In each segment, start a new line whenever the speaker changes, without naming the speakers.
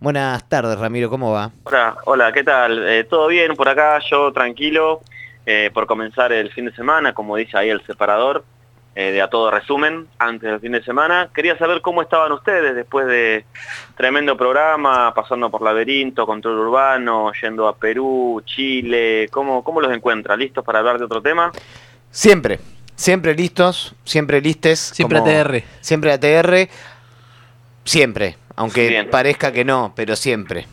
Buenas tardes, Ramiro, ¿cómo va?
Hola, hola, ¿qué tal? Eh, ¿Todo bien por acá? Yo tranquilo eh, por comenzar el fin de semana, como dice ahí el separador, eh, de a todo resumen, antes del fin de semana. Quería saber cómo estaban ustedes después de tremendo programa, pasando por Laberinto, Control Urbano, yendo a Perú, Chile. ¿Cómo, cómo los encuentra? ¿Listos para hablar de otro tema?
Siempre, siempre listos, siempre listes.
Siempre
como-
ATR.
Siempre ATR, siempre. Aunque
Bien.
parezca que no, pero siempre.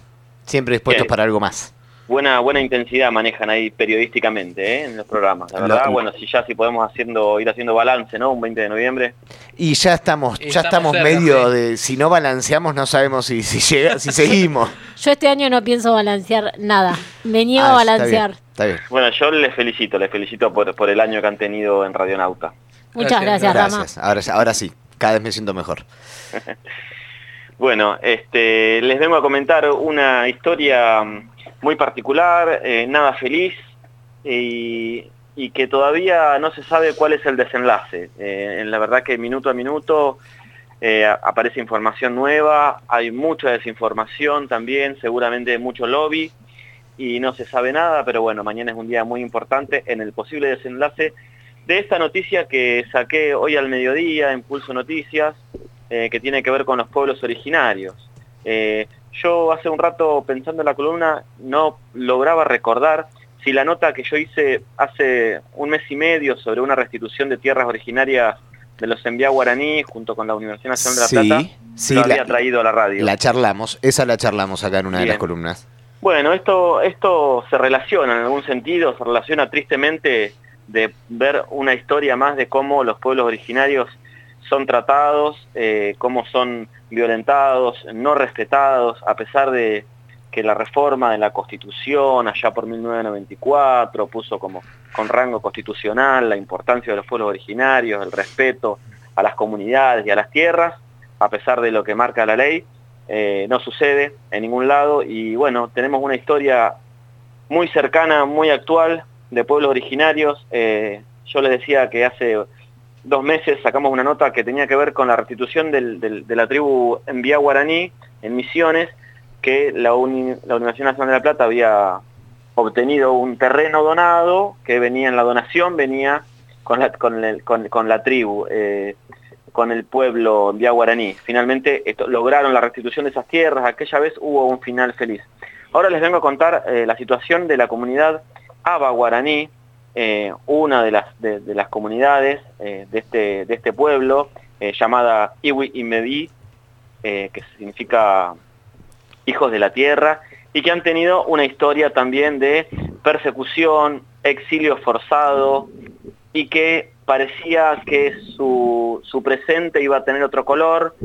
Siempre dispuestos
Bien.
para algo más.
Buena, buena intensidad manejan ahí periodísticamente ¿eh? en los programas. La
Lo-
verdad, bueno, si ya si podemos haciendo, ir haciendo balance, ¿no? Un 20 de noviembre.
Y ya estamos,
Y
ya
estamos
estamos
cerca,
medio
sí.
de, si no balanceamos no sabemos si, si llega, si seguimos.
Yo este año no pienso balancear nada. Me niego
Ah,
a
está
balancear.
bien, Está bien.
Bueno, yo les felicito, les felicito por, por el año que han tenido en Radionauta.
Muchas
Gracias,
gracias, Rama.
Gracias. Ahora, ahora sí, cada vez me siento mejor.
Bueno, este, les vengo a comentar una historia mm, muy particular, eh, nada feliz, y, y que todavía no se sabe cuál es el desenlace. Eh, la verdad que minuto a minuto eh, aparece información nueva, hay mucha desinformación también, seguramente mucho lobby, y no se sabe nada, pero bueno, mañana es un día muy importante en el posible desenlace de esta noticia que saqué hoy al mediodía en Pulso Noticias, eh, que tiene que ver con los pueblos originarios. Eh, yo hace un rato pensando en la columna no lograba recordar si la nota que yo hice hace un mes y medio sobre una restitución de tierras originarias de los envía guaraní junto con la Universidad Nacional de La
Sí,
Plata
sí,
lo había
la,
traído a la radio.
la charlamos, esa la charlamos acá en una de las columnas.
Bueno, esto, esto se relaciona en algún sentido, se relaciona tristemente de ver una historia más de cómo los pueblos originarios son tratados, eh, cómo son violentados, no respetados, a pesar de que la reforma de la Constitución allá por 1994 puso como con rango constitucional la importancia de los pueblos originarios, el respeto a las comunidades y a las tierras, a pesar de lo que marca la ley, eh, no sucede en ningún lado y bueno, tenemos una historia muy cercana, muy actual de pueblos originarios. Eh, yo les decía que hace dos meses sacamos una nota que tenía que ver con la restitución de la tribu Envía Guaraní en Misiones, que la, uni- la Universidad Nacional de La Plata había obtenido un terreno donado, que venía en la donación, venía con la, con el- con- la tribu. eh, con el pueblo Envía Guaraní. Finalmente lograron la restitución de esas tierras, aquella vez hubo un final feliz. Ahora les vengo a contar eh, la situación de la comunidad Aba Guaraní, eh, una de las, de, las comunidades eh, de, este, de este pueblo, eh, llamada Iwi Imebi, eh, que significa hijos de la tierra, y que han tenido una historia también de persecución, exilio forzado, y que parecía que su, su presente iba a tener otro color,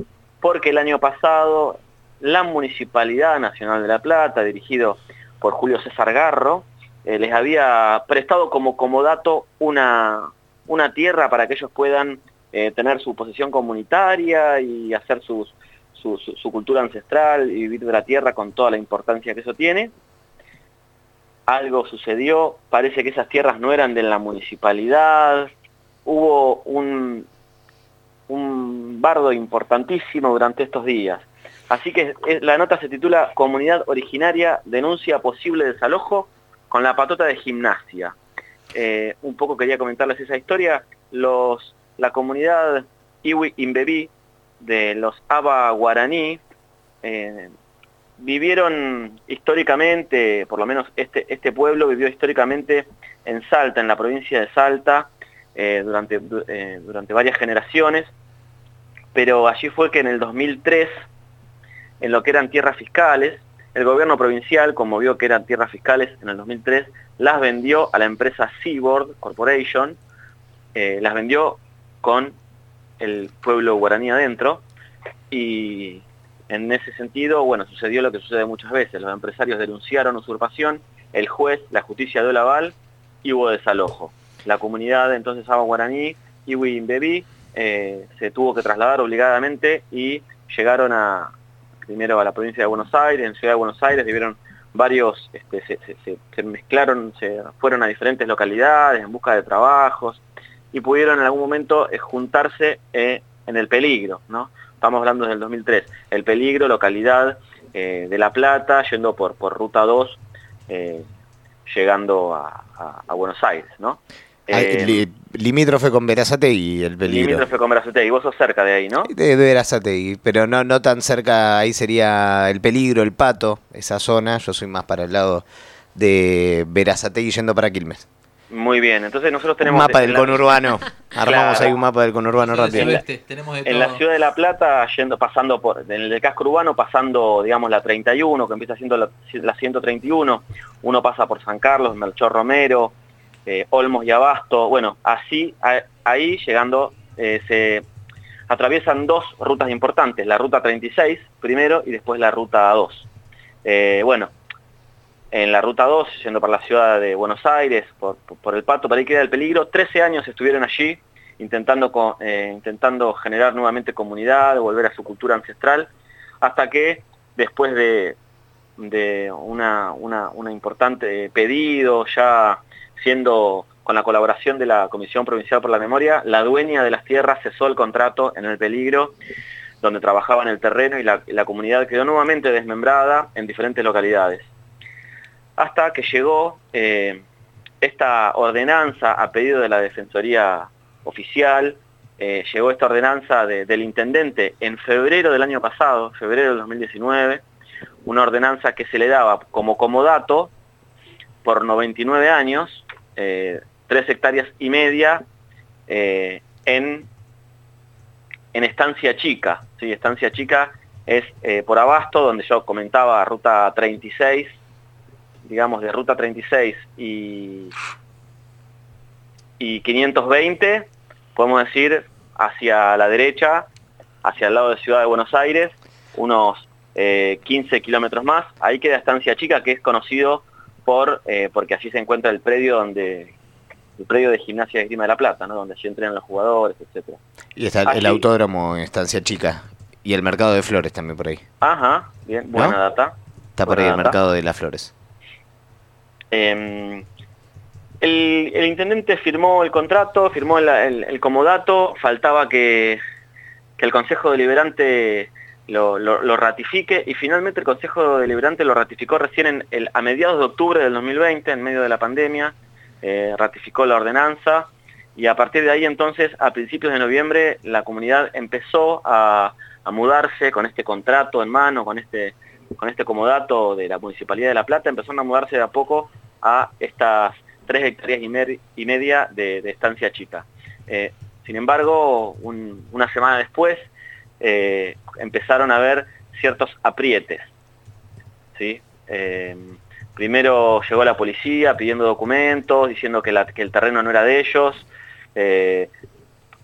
porque el año pasado la Municipalidad Nacional de La Plata, dirigido por Julio César Garro, eh, les había prestado como comodato una, una tierra para que ellos puedan eh, tener su posesión comunitaria y hacer su, su- su cultura ancestral y vivir de la tierra con toda la importancia que eso tiene. Algo sucedió, parece que esas tierras no eran de la municipalidad, hubo un, un bardo importantísimo durante estos días. Así que eh, la nota se titula Comunidad Originaria denuncia posible desalojo con la patota de gimnasia. Eh, un poco quería comentarles esa historia. Los, la comunidad Iwi Imbebi de los Aba Guaraní eh, vivieron históricamente, por lo menos este, este pueblo vivió históricamente en Salta, en la provincia de Salta, eh, durante, du- durante varias generaciones, pero allí fue que en el 2003, en lo que eran tierras fiscales, el gobierno provincial, como vio que eran tierras fiscales en el 2003, las vendió a la empresa Seaboard Corporation, eh, las vendió con el pueblo guaraní adentro, y en ese sentido, bueno, sucedió lo que sucede muchas veces, los empresarios denunciaron usurpación, el juez, la justicia dio el aval y hubo desalojo. La comunidad entonces Aba Guaraní, Iwi Imbebi, eh, se tuvo que trasladar obligadamente y llegaron a primero a la provincia de Buenos Aires, en Ciudad de Buenos Aires vivieron varios, este, se, mezclaron, se fueron a diferentes localidades en busca de trabajos y pudieron en algún momento eh, juntarse eh, en el peligro, ¿no? Estamos hablando del 2003. El peligro, localidad eh, de La Plata, yendo por, por Ruta 2, llegando a, Buenos Aires, ¿no?
Limítrofe con y el peligro.
Limítrofe con y vos sos cerca de ahí, ¿no?
De, de pero no, no tan cerca, ahí sería el peligro, el pato, esa zona, yo soy más para el lado de y yendo para Quilmes.
Muy bien, entonces nosotros tenemos...
Un mapa del conurbano, armamos ahí un mapa del conurbano rápido.
En la ciudad de La Plata, yendo, pasando por, en el casco urbano, pasando, digamos, la 31, que empieza siendo la, 131, uno pasa por San Carlos, Melchor Romero, eh, Olmos y Abasto, bueno, así, ahí llegando, eh, se atraviesan dos rutas importantes, la ruta 36 primero y después la ruta 2. Eh, bueno, en la ruta 2, yendo para la ciudad de Buenos Aires, por, el Pato, para queda el peligro. 13 años estuvieron allí intentando, intentando generar nuevamente comunidad, volver a su cultura ancestral, hasta que después de, de una, una, importante pedido, ya siendo con la colaboración de la Comisión Provincial por la Memoria, la dueña de las tierras cesó el contrato en el peligro donde trabajaba en el terreno y la comunidad quedó nuevamente desmembrada en diferentes localidades. Hasta que llegó eh, esta ordenanza a pedido de la Defensoría Oficial, eh, llegó esta ordenanza del intendente en febrero del año pasado, febrero del 2019, una ordenanza que se le daba como comodato por 99 años, eh, 3 hectáreas y media eh, en, en Estancia Chica. ¿sí? Estancia Chica es por Abasto, donde yo comentaba Ruta 36, digamos, de Ruta 36 y, y 520, podemos decir, hacia la derecha, hacia el lado de Ciudad de Buenos Aires, unos 15 eh, kilómetros más. Ahí queda Estancia Chica, que es conocido por, eh, porque allí se encuentra el predio donde el predio de Gimnasia de Grima de la Plata, ¿no? donde allí entrenan los jugadores, etcétera.
Y está el autódromo en Estancia Chica. Y el mercado de flores también por ahí.
Ajá, bien, buena data.
Está por ahí el mercado de las flores.
Em, el, intendente firmó el contrato, firmó el, comodato, faltaba que, el Consejo Deliberante lo, ratifique. Y finalmente el Consejo Deliberante lo ratificó recién a mediados de octubre del 2020, en medio de la pandemia, eh, ratificó la ordenanza. Y a partir de ahí entonces, a principios de noviembre, la comunidad empezó a, a mudarse con este contrato en mano, con este con este comodato de la Municipalidad de La Plata, empezaron a mudarse de a poco a estas tres hectáreas y, media de, estancia chica. Eh, sin embargo, una semana después eh, empezaron a haber ciertos aprietes. ¿sí? Eh, primero llegó la policía pidiendo documentos, diciendo que, el terreno no era de ellos,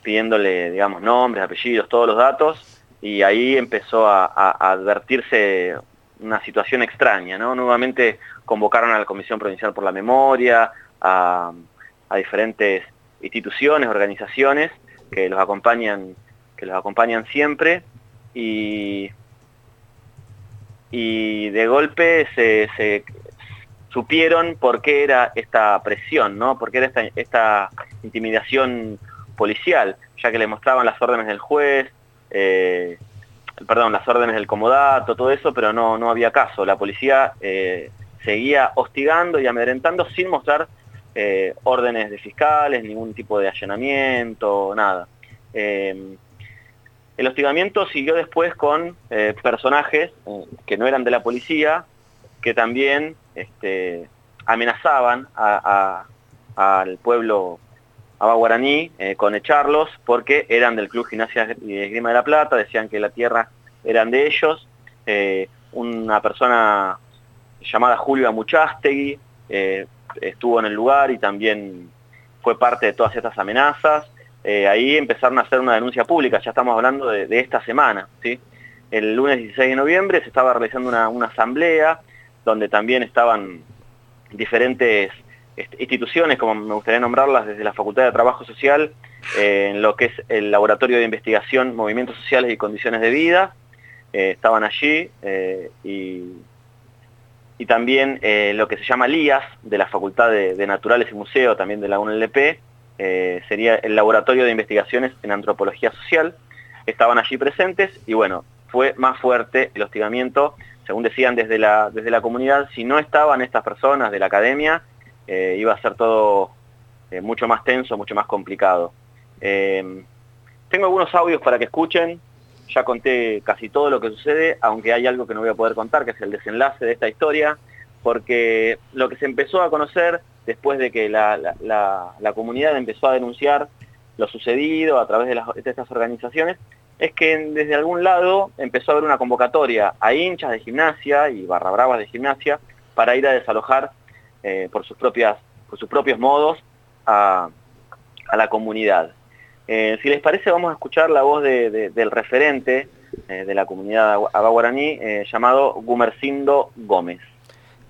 pidiéndole, digamos, nombres, apellidos, todos los datos, y ahí empezó a advertirse una situación extraña, ¿no? Nuevamente convocaron a la Comisión Provincial por la Memoria, a, diferentes instituciones, organizaciones que los acompañan, que los acompañan siempre y, y de golpe se, supieron por qué era esta presión, ¿no? por qué era esta, esta intimidación policial, ya que le mostraban las órdenes del juez, eh, perdón, las órdenes del comodato, todo eso, pero no, no había caso. La policía eh, seguía hostigando y amedrentando sin mostrar eh, órdenes de fiscales, ningún tipo de allanamiento, nada. Em, el hostigamiento siguió después con eh, personajes que no eran de la policía, que también este, amenazaban al pueblo Abaguaraní eh, con echarlos porque eran del Club Gimnasia y Esgrima de la Plata, decían que la tierra eran de ellos. Eh, una persona llamada Julio Amuchastegui eh, estuvo en el lugar y también fue parte de todas estas amenazas. Ahí empezaron a hacer una denuncia pública, ya estamos hablando de, esta semana. ¿sí? El lunes 16 de noviembre se estaba realizando una, asamblea donde también estaban diferentes instituciones, como me gustaría nombrarlas, desde la Facultad de Trabajo Social, eh, en lo que es el Laboratorio de Investigación, Movimientos Sociales y Condiciones de Vida, eh, estaban allí, eh, y, también lo que se llama LIAS, de la Facultad de, Naturales y Museo, también de la UNLP, sería el Laboratorio de Investigaciones en Antropología Social, estaban allí presentes, y bueno, fue más fuerte el hostigamiento, según decían desde la, desde la comunidad, si no estaban estas personas de la academia, eh, iba a ser todo eh, mucho más tenso, mucho más complicado. Eh, tengo algunos audios para que escuchen, ya conté casi todo lo que sucede, aunque hay algo que no voy a poder contar, que es el desenlace de esta historia, porque lo que se empezó a conocer después de que la, comunidad empezó a denunciar lo sucedido a través de, estas organizaciones, es que desde algún lado empezó a haber una convocatoria a hinchas de gimnasia y barra bravas de gimnasia para ir a desalojar eh, por, sus propias, por sus propios modos a, la comunidad. Eh, si les parece, vamos a escuchar la voz del referente eh, de la comunidad abaguaraní llamado Gumercindo Gómez.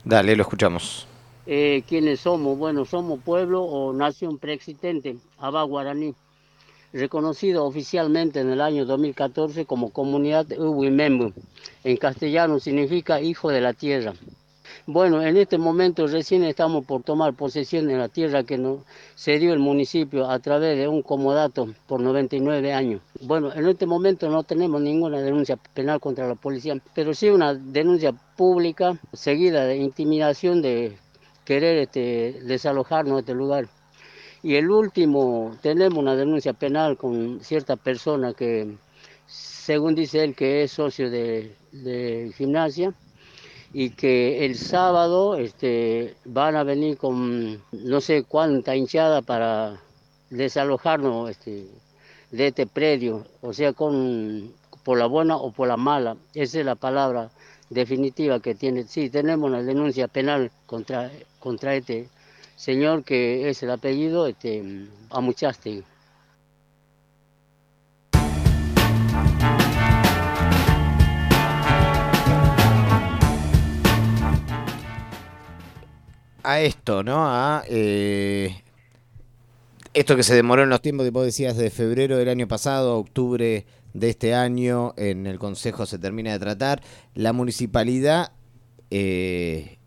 Dale, lo escuchamos.
¿Quiénes somos? Bueno, somos pueblo o nación preexistente, abaguaraní reconocido oficialmente en el año 2014 como comunidad Uwimembu. En castellano significa hijo de la tierra. Bueno, en este momento recién estamos por tomar posesión de la tierra que nos cedió el municipio a través de un comodato por 99 años. Bueno, en este momento no tenemos ninguna denuncia penal contra la policía, pero sí una denuncia pública seguida de intimidación de querer este, desalojarnos de este lugar. Y el último, tenemos una denuncia penal con cierta persona que, según dice él, que es socio de, gimnasia y que el sábado este, van a venir con no sé cuánta hinchada para desalojarnos este, de este predio, o sea, con, por la buena o por la mala. Esa es la palabra definitiva que tiene. Sí, tenemos una denuncia penal contra, contra este señor que es el apellido este, Amuchaste.
A esto, ¿no? A eh, esto que se demoró en los tiempos, vos decías, de febrero del año pasado octubre de este año, en el Consejo se termina de tratar. La municipalidad eh,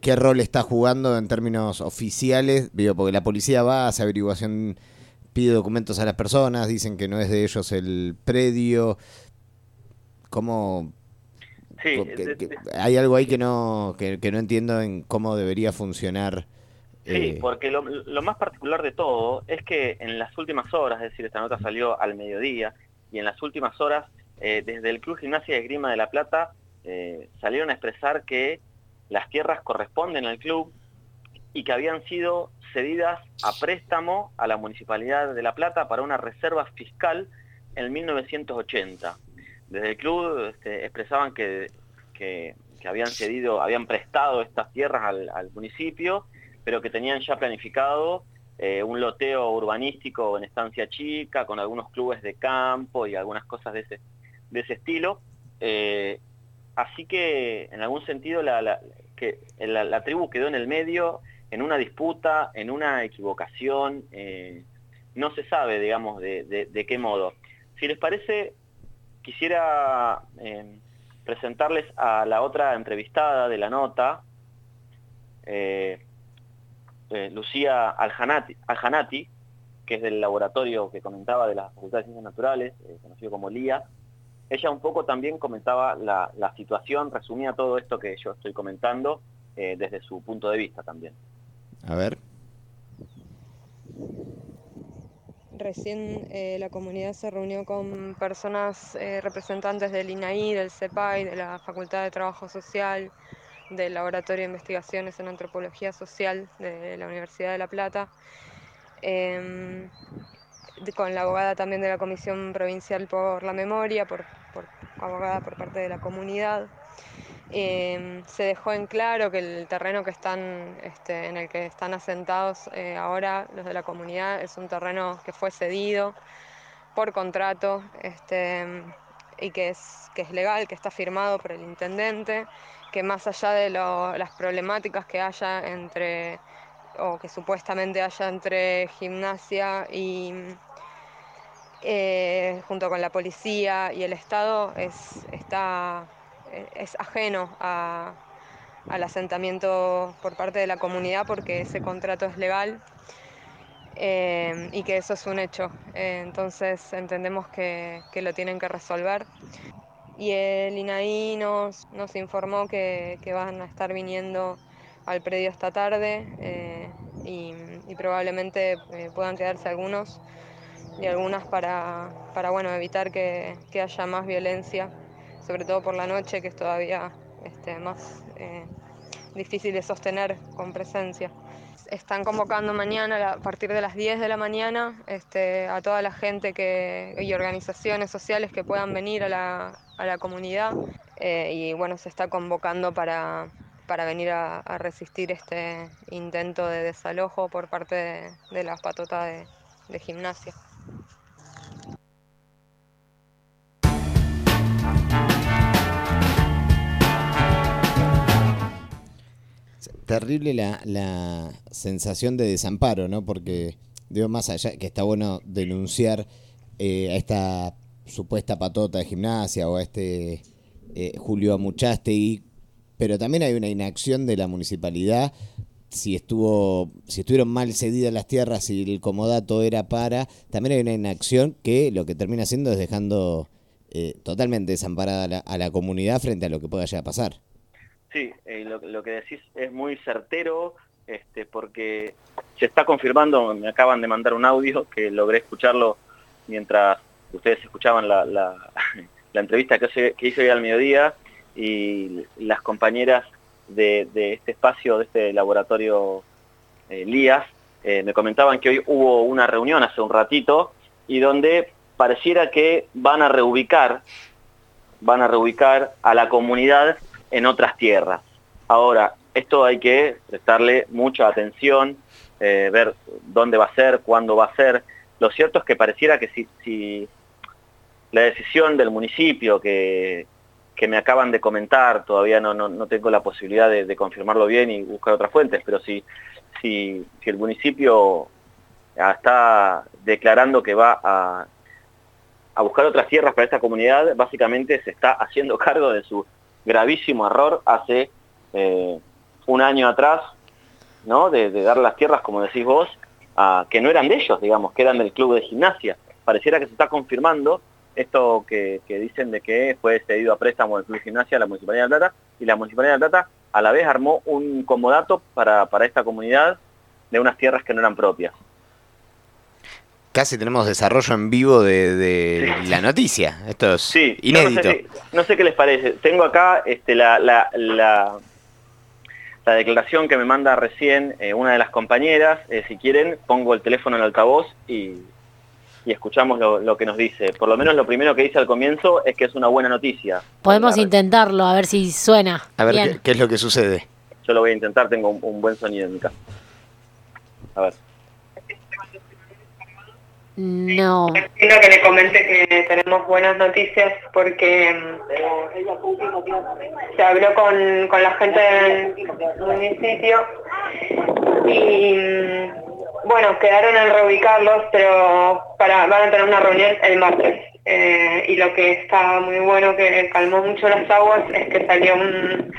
qué rol está jugando en términos oficiales, digo, porque la policía va, hace averiguación, pide documentos a las personas, dicen que no es de ellos el predio. ¿Cómo? Sí, hay algo ahí que no, que, no entiendo en cómo debería funcionar.
Sí, eh, porque lo, más particular de todo es que en las últimas horas, es decir, esta nota salió al mediodía, y en las últimas horas, eh, desde el Club Gimnasia de Grima de la Plata, eh, salieron a expresar que las tierras corresponden al club y que habían sido cedidas a préstamo a la Municipalidad de La Plata para una reserva fiscal en 1980. Desde el club este, expresaban que, habían cedido, habían prestado estas tierras al, municipio, pero que tenían ya planificado eh, un loteo urbanístico en estancia chica, con algunos clubes de campo y algunas cosas de ese, de ese estilo. Eh, Así que, en algún sentido, la, que la, tribu quedó en el medio, en una disputa, en una equivocación, eh, no se sabe, digamos, de, qué modo. Si les parece, quisiera presentarles a la otra entrevistada de la nota, eh, Lucía Aljanati, que es del laboratorio que comentaba de la Facultad de Ciencias Naturales, conocido como LIA, ella un poco también comentaba la, situación, resumía todo esto que yo estoy comentando eh, desde su punto de vista también.
A ver.
Recién eh, la comunidad se reunió con personas eh, representantes del INAI, del CEPAI, de la Facultad de Trabajo Social, del Laboratorio de Investigaciones en Antropología Social de la Universidad de La Plata. Em, con la abogada también de la Comisión Provincial por la Memoria, por, abogada por parte de la comunidad. Em, se dejó en claro que el terreno que están, este, en el que están asentados eh, ahora los de la comunidad es un terreno que fue cedido por contrato este, y que es, que es legal, que está firmado por el intendente, que más allá de las problemáticas que haya entre o que supuestamente haya entre gimnasia y eh, junto con la policía y el Estado, es, está, es ajeno al asentamiento por parte de la comunidad porque ese contrato es legal eh, y que eso es un hecho. Eh, entonces entendemos que, que, lo tienen que resolver. Y el INAI nos, nos informó que, van a estar viniendo al predio esta tarde eh, y, probablemente eh, puedan quedarse algunos y algunas para, para bueno, evitar que, haya más violencia, sobre todo por la noche, que es todavía este, más eh, difícil de sostener con presencia están convocando mañana a partir de las 10 de la mañana este, a toda la gente que, y organizaciones sociales que puedan venir a la, comunidad eh, y bueno, se está convocando para, venir a, resistir este intento de desalojo por parte de, la patota de gimnasia.
Terrible la, la sensación de desamparo, ¿no? Porque, digo, más allá, que está bueno denunciar eh, a esta supuesta patota de gimnasia o a este eh, Julio Amuchaste, pero también hay una inacción de la municipalidad si estuvo si estuvieron mal cedidas las tierras y el comodato era para también hay una inacción que lo que termina haciendo es dejando eh, totalmente desamparada la, a la comunidad frente a lo que pueda llegar a pasar
Sí, eh, lo, que decís es muy certero, este, porque se está confirmando, me acaban de mandar un audio que logré escucharlo mientras ustedes escuchaban la, la, entrevista que, hice hoy al mediodía y las compañeras de, este espacio, de este laboratorio eh, LIAS, eh, me comentaban que hoy hubo una reunión hace un ratito y donde pareciera que van a reubicar, van a reubicar a la comunidad en otras tierras. Ahora, esto hay que prestarle mucha atención, eh, ver dónde va a ser, cuándo va a ser. Lo cierto es que pareciera que si, la decisión del municipio que, me acaban de comentar, todavía no, no, tengo la posibilidad de, confirmarlo bien y buscar otras fuentes, pero si, si, si el municipio está declarando que va a, a buscar otras tierras para esta comunidad, básicamente se está haciendo cargo de su gravísimo error hace eh, un año atrás, ¿no? De, dar las tierras, como decís vos, que no eran de ellos, digamos, que eran del club de gimnasia. Pareciera que se está confirmando esto que, dicen de que fue cedido a préstamo del Club de Gimnasia a la Municipalidad de Plata, y la Municipalidad de Plata a la vez armó un comodato para, para esta comunidad de unas tierras que no eran propias
casi tenemos desarrollo en vivo de, la noticia. Esto es inédito.
No, sé, qué les parece. Tengo acá este, la, la, la, declaración que me manda recién eh, una de las compañeras. Eh, si quieren, pongo el teléfono en altavoz y, y escuchamos lo, que nos dice. Por lo menos lo primero que dice al comienzo es que es una buena noticia.
Podemos intentarlo, a ver si suena.
A ver qué, es lo que sucede.
Yo lo voy a intentar, tengo un, un buen sonido en mi casa. A ver.
No.
Quiero que le comente que tenemos buenas noticias porque mm, se habló con, con la gente del municipio y mm, bueno, quedaron en reubicarlos, pero para, van a tener una reunión el martes. Eh, y lo que está muy bueno, que calmó mucho las aguas, es que salió un,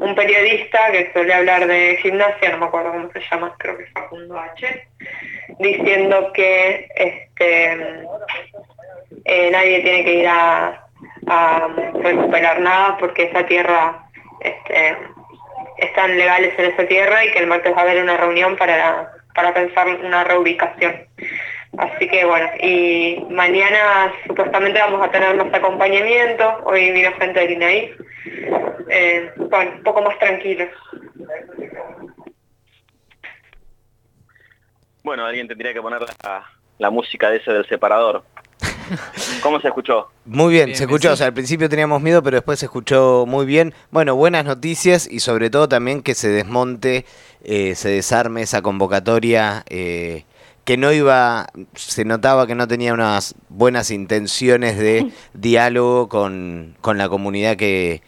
un periodista que suele hablar de gimnasia, no me acuerdo cómo se llama, creo que Facundo H, diciendo que este, eh, nadie tiene que ir a, recuperar nada porque esa tierra este, están legales en esa tierra y que el martes va a haber una reunión para, para pensar una reubicación. Así que bueno, y mañana supuestamente vamos a tener más acompañamiento, hoy vino gente del INAI, eh, bueno, un poco más tranquilos.
Bueno, alguien tendría que poner la, música de ese del separador. ¿Cómo se escuchó?
Muy bien, se escuchó. O sea, al principio teníamos miedo, pero después se escuchó muy bien. Bueno, buenas noticias y sobre todo también que se desmonte, eh, se desarme esa convocatoria eh, que no iba, se notaba que no tenía unas buenas intenciones de diálogo con, con la comunidad que,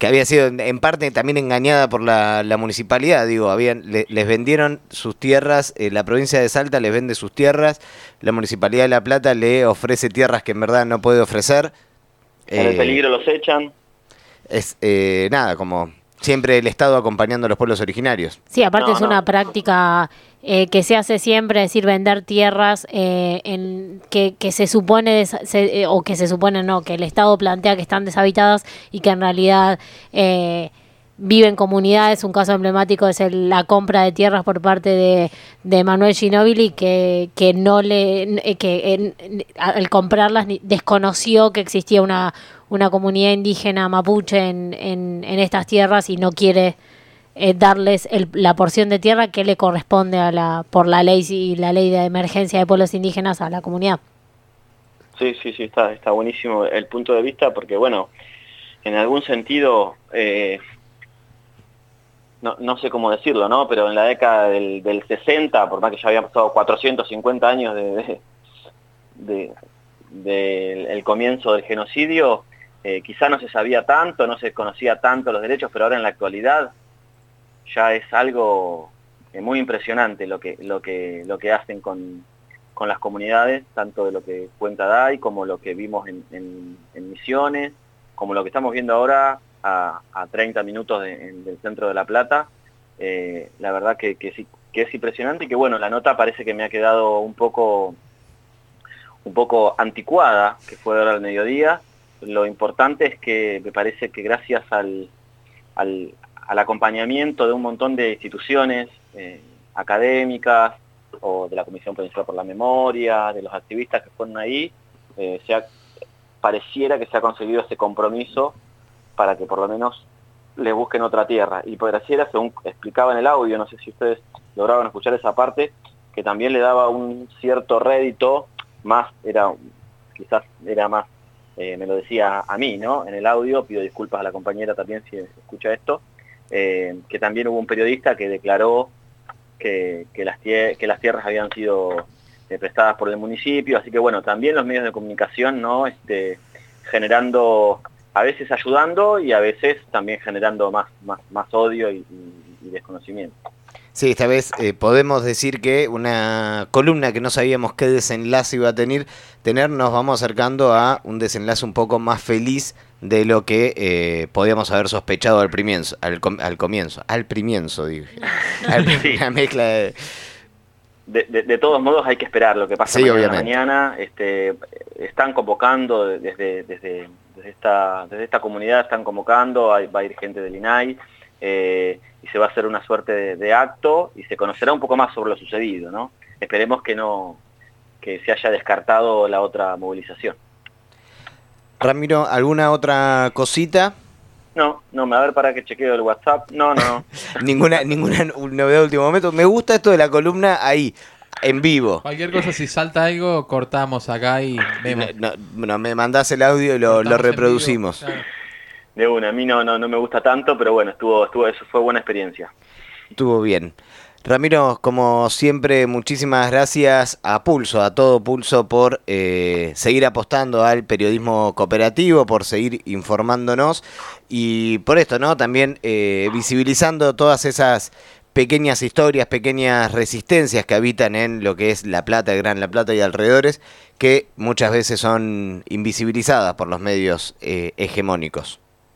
que había sido en parte también engañada por la, municipalidad, digo, habían les vendieron sus tierras, eh, la provincia de Salta les vende sus tierras, la municipalidad de La Plata le ofrece tierras que en verdad no puede ofrecer.
En el eh, peligro los echan.
Es eh, nada, como Siempre el Estado acompañando a los pueblos originarios.
Sí, aparte
No,
es
no.
una práctica eh, que se hace siempre, es decir, vender tierras eh, en, que, que se supone, se- eh, o que se supone no, que el Estado plantea que están deshabitadas y que en realidad eh, viven comunidades. Un caso emblemático es el- la compra de tierras por parte de, de Manuel Ginóbili, que, que no le, eh, que en- en- al comprarlas ni- desconoció que existía una, una comunidad indígena mapuche en, en, estas tierras y no quiere eh, darles el- la porción de tierra que le corresponde a la por la ley y la ley de emergencia de pueblos indígenas a la comunidad.
Sí, sí, sí, está, está buenísimo el punto de vista porque, bueno, en algún sentido, eh, no, no sé cómo decirlo, ¿no? Pero en la década del, del 60, por más que ya habían pasado 450 años de- del el comienzo del genocidio, eh, quizá no se sabía tanto, no se conocía tanto los derechos, pero ahora en la actualidad ya es algo eh, muy impresionante lo que, lo que, lo que hacen con, con las comunidades, tanto de lo que cuenta DAI como lo que vimos en, en- Misiones, como lo que estamos viendo ahora a, a 30 minutos en- del centro de La Plata. Eh, la verdad que, que es impresionante y que bueno, la nota parece que me ha quedado un poco, un poco anticuada, que fue ahora al mediodía. Lo importante es que me parece que gracias al, al, acompañamiento de un montón de instituciones eh, académicas o de la Comisión Provincial por la Memoria, de los activistas que fueron ahí, eh, se ha- pareciera que se ha conseguido ese compromiso para que por lo menos le busquen otra tierra. Y pareciera, según explicaba en el audio, no sé si ustedes lograron escuchar esa parte, que también le daba un cierto rédito, más, era quizás era más, eh, me lo decía a mí, ¿no? En el audio, pido disculpas a la compañera también si escucha esto, eh, que también hubo un periodista que declaró que, que las, que las tierras habían sido eh, prestadas por el municipio, así que bueno, también los medios de comunicación, ¿no? Este, generando, a veces ayudando y a veces también generando más, más, más odio y desconocimiento.
Sí, esta vez eh, podemos decir que una columna que no sabíamos qué desenlace iba a tener, tener, nos vamos acercando a un desenlace un poco más feliz de lo que eh, podíamos haber sospechado al comienzo, al, com- al comienzo, al primienzo, dije. Al-
Sí.
Una mezcla de...
De, de- de todos modos hay que esperar lo que pasa
Sí,
mañana mañana. Este, están convocando desde, desde, desde, esta, desde esta comunidad, están convocando, hay- va a ir gente del INAI eh, y se va a hacer una suerte de, de acto y se conocerá un poco más sobre lo sucedido. ¿no? Esperemos que no que se haya descartado la otra movilización.
Ramiro, ¿alguna otra cosita?
No, no, a ver para que chequeo el WhatsApp. No, no.
Ninguna, ninguna novedad de último momento. Me gusta esto de la columna ahí, en vivo.
Cualquier cosa, si salta algo, cortamos acá y vemos.
No, no, me mandás el audio y lo, lo
vivo,
reproducimos.
claro.
De una, a mí no, no, no me gusta tanto, pero bueno, estuvo, estuvo, eso fue buena experiencia.
Estuvo bien. Ramiro, como siempre, muchísimas gracias a Pulso, a todo Pulso, por eh, seguir apostando al periodismo cooperativo, por seguir informándonos y por esto, ¿no? También eh, visibilizando todas esas pequeñas historias, pequeñas resistencias que habitan en lo que es La Plata, el Gran La Plata y alrededores, que muchas veces son invisibilizadas por los medios eh, hegemónicos.